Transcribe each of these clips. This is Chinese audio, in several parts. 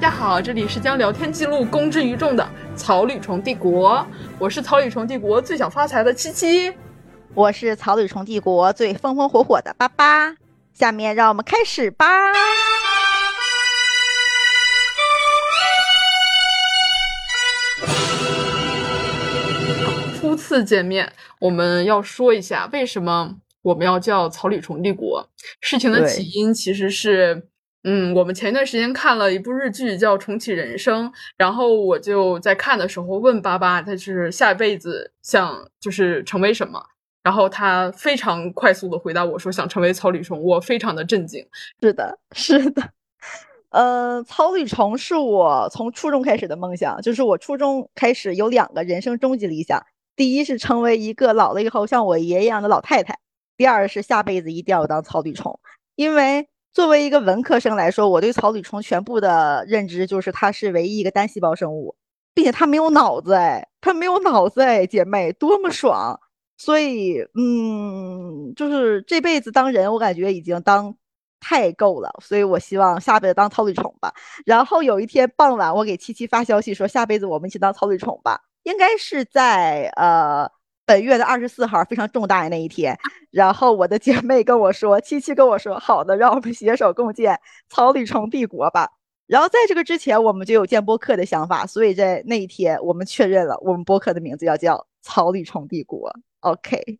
家好，这里是将聊天记录公之于众的草履虫帝国，我是草履虫帝国最想发财的七七，我是草履虫帝国最风风火火的八八。下面让我们开始吧。初次见面，我们要说一下为什么我们要叫草履虫帝国。事情的起因其实是，嗯，我们前段时间看了一部日剧叫《重启人生》，然后我就在看的时候问巴巴，他是下辈子想就是成为什么？然后他非常快速的回答我说想成为草履虫，我非常的震惊。是的，是的，呃，草履虫是我从初中开始的梦想，就是我初中开始有两个人生终极理想。第一是成为一个老了以后像我爷爷一样的老太太，第二是下辈子一定要当草履虫。因为作为一个文科生来说，我对草履虫全部的认知就是它是唯一一个单细胞生物，并且它没有脑子，哎，它没有脑子，哎，姐妹，多么爽！所以，嗯，就是这辈子当人，我感觉已经当太够了，所以我希望下辈子当草履虫吧。然后有一天傍晚，我给七七发消息说，下辈子我们一起当草履虫吧。应该是在呃本月的二十四号，非常重大的那一天。然后我的姐妹跟我说，七七跟我说，好的，让我们携手共建草履虫帝国吧。然后在这个之前，我们就有建播客的想法，所以在那一天，我们确认了我们播客的名字要叫草履虫帝国。OK，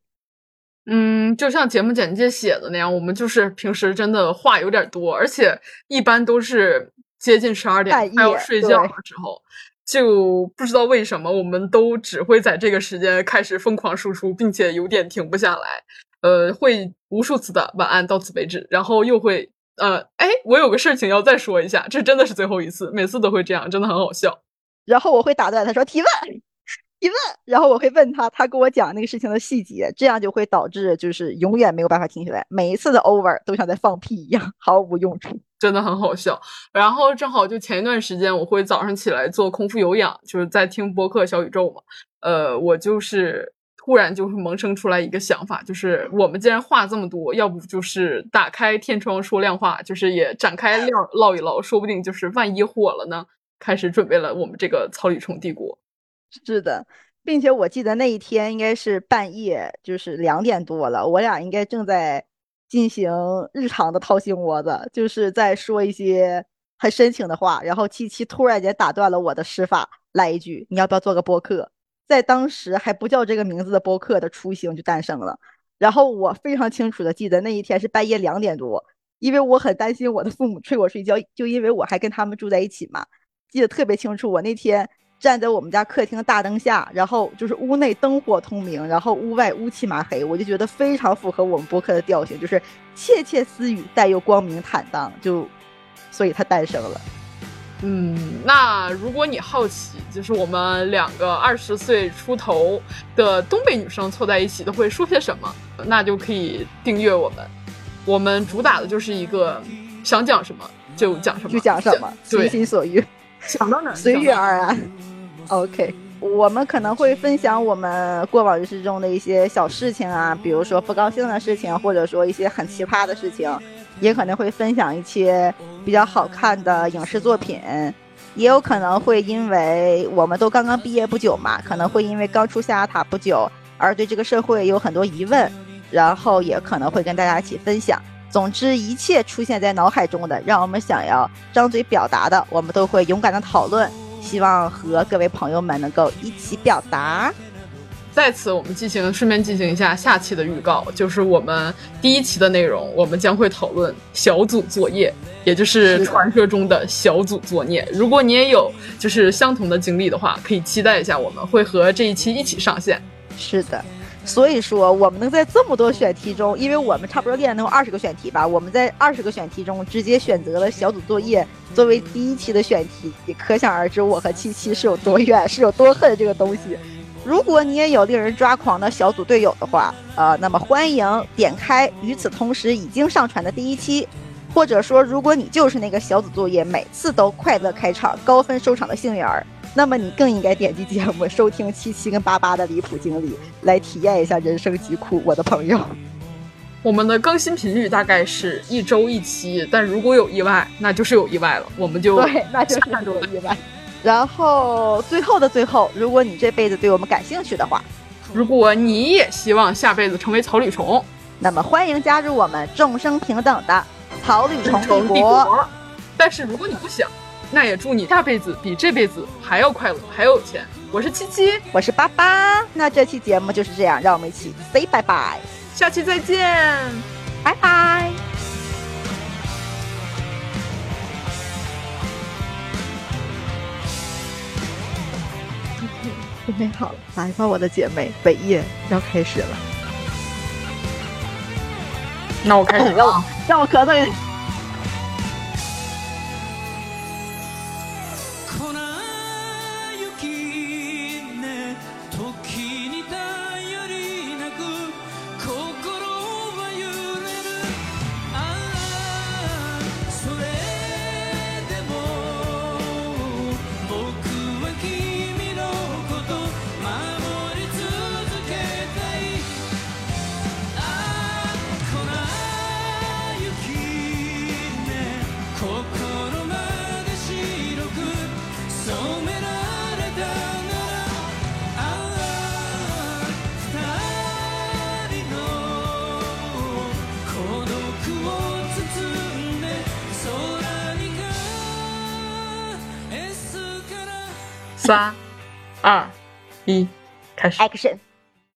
嗯，就像节目简介写的那样，我们就是平时真的话有点多，而且一般都是接近十二点快要睡觉了之后。就不知道为什么，我们都只会在这个时间开始疯狂输出，并且有点停不下来。呃，会无数次的晚安，到此为止，然后又会呃，哎，我有个事情要再说一下，这真的是最后一次，每次都会这样，真的很好笑。然后我会打断他说提问，提问，然后我会问他，他跟我讲那个事情的细节，这样就会导致就是永远没有办法停下来，每一次的 over 都像在放屁一样，毫无用处。真的很好笑，然后正好就前一段时间，我会早上起来做空腹有氧，就是在听播客小宇宙嘛。呃，我就是突然就是萌生出来一个想法，就是我们既然话这么多，要不就是打开天窗说亮话，就是也展开 唠唠一唠，说不定就是万一火了呢。开始准备了我们这个草履虫帝国。是的，并且我记得那一天应该是半夜，就是两点多了，我俩应该正在。进行日常的掏心窝子，就是在说一些很深情的话。然后七七突然间打断了我的施法，来一句：“你要不要做个播客？”在当时还不叫这个名字的播客的雏形就诞生了。然后我非常清楚的记得那一天是半夜两点多，因为我很担心我的父母催我睡觉，就因为我还跟他们住在一起嘛，记得特别清楚。我那天。站在我们家客厅大灯下，然后就是屋内灯火通明，然后屋外乌漆麻黑，我就觉得非常符合我们播客的调性，就是窃窃私语，但又光明坦荡，就所以它诞生了。嗯，那如果你好奇，就是我们两个二十岁出头的东北女生凑在一起都会说些什么，那就可以订阅我们。我们主打的就是一个想讲什么就讲什么，就讲什么，随心所欲，想到哪随遇而安。OK，我们可能会分享我们过往日志中的一些小事情啊，比如说不高兴的事情，或者说一些很奇葩的事情，也可能会分享一些比较好看的影视作品，也有可能会因为我们都刚刚毕业不久嘛，可能会因为刚出象牙塔不久而对这个社会有很多疑问，然后也可能会跟大家一起分享。总之，一切出现在脑海中的，让我们想要张嘴表达的，我们都会勇敢的讨论。希望和各位朋友们能够一起表达。在此，我们进行顺便进行一下下期的预告，就是我们第一期的内容，我们将会讨论小组作业，也就是传说中的小组作业。如果你也有就是相同的经历的话，可以期待一下，我们会和这一期一起上线。是的。所以说，我们能在这么多选题中，因为我们差不多练能有二十个选题吧，我们在二十个选题中直接选择了小组作业作为第一期的选题，可想而知我和七七是有多远，是有多恨这个东西。如果你也有令人抓狂的小组队友的话，呃，那么欢迎点开与此同时已经上传的第一期，或者说，如果你就是那个小组作业每次都快乐开场、高分收场的幸运儿。那么你更应该点击节目收听七七跟八八的离谱经历，来体验一下人生疾苦，我的朋友。我们的更新频率大概是一周一期，但如果有意外，那就是有意外了，我们就对，那就是有意外。然后最后的最后，如果你这辈子对我们感兴趣的话，如果你也希望下辈子成为草履虫，那么欢迎加入我们众生平等的草履虫帝国。但是如果你不想，那也祝你下辈子比这辈子还要快乐，还要有钱。我是七七，我是八八。那这期节目就是这样，让我们一起 say 拜拜，下期再见，拜拜。准备好了，来吧，我的姐妹，北夜要开始了。那我开始了，让我咳嗽一下。三、二、一，开始。Action。